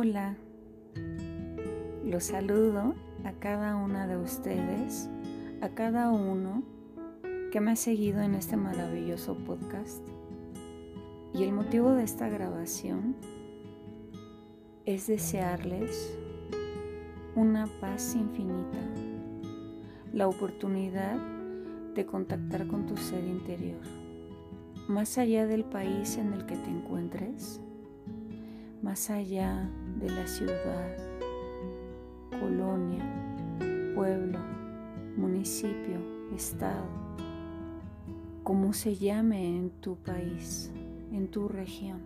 Hola, los saludo a cada una de ustedes, a cada uno que me ha seguido en este maravilloso podcast. Y el motivo de esta grabación es desearles una paz infinita, la oportunidad de contactar con tu ser interior, más allá del país en el que te encuentres más allá de la ciudad, colonia, pueblo, municipio, estado, como se llame en tu país, en tu región.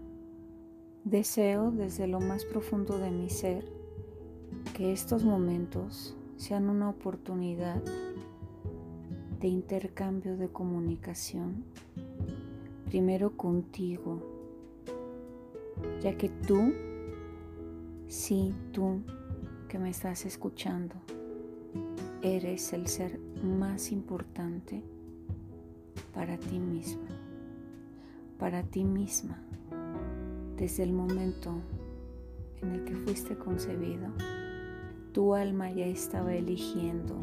Deseo desde lo más profundo de mi ser que estos momentos sean una oportunidad de intercambio de comunicación, primero contigo, ya que tú, sí, tú que me estás escuchando, eres el ser más importante para ti mismo, para ti misma, desde el momento en el que fuiste concebido, tu alma ya estaba eligiendo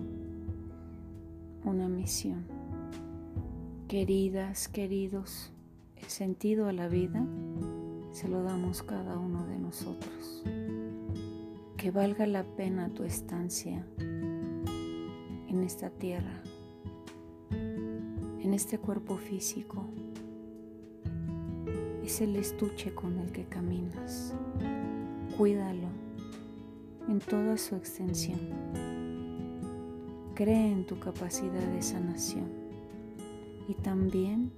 una misión. Queridas, queridos, el sentido a la vida se lo damos cada uno de nosotros. Que valga la pena tu estancia en esta tierra, en este cuerpo físico. Es el estuche con el que caminas. Cuídalo en toda su extensión. Cree en tu capacidad de sanación y también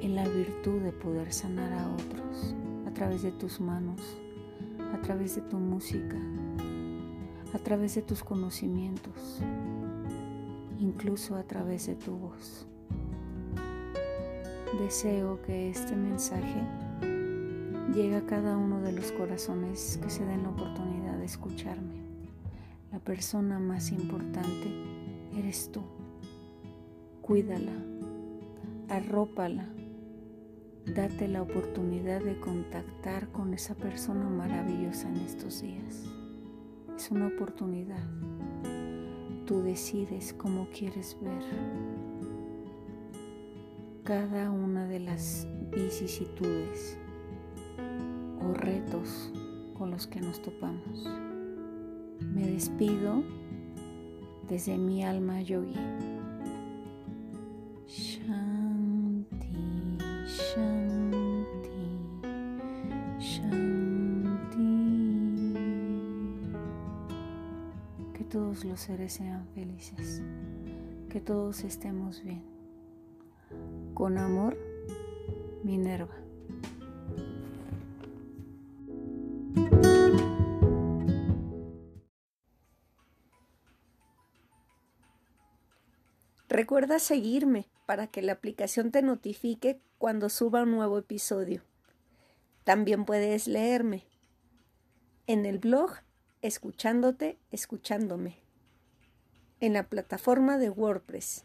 en la virtud de poder sanar a otros a través de tus manos, a través de tu música, a través de tus conocimientos, incluso a través de tu voz. Deseo que este mensaje llegue a cada uno de los corazones que se den la oportunidad de escucharme. La persona más importante eres tú. Cuídala, arrópala Date la oportunidad de contactar con esa persona maravillosa en estos días. Es una oportunidad. Tú decides cómo quieres ver cada una de las vicisitudes o retos con los que nos topamos. Me despido desde mi alma yogi. Todos los seres sean felices, que todos estemos bien. Con amor, Minerva. Recuerda seguirme para que la aplicación te notifique cuando suba un nuevo episodio. También puedes leerme en el blog escuchándote, escuchándome, en la plataforma de WordPress.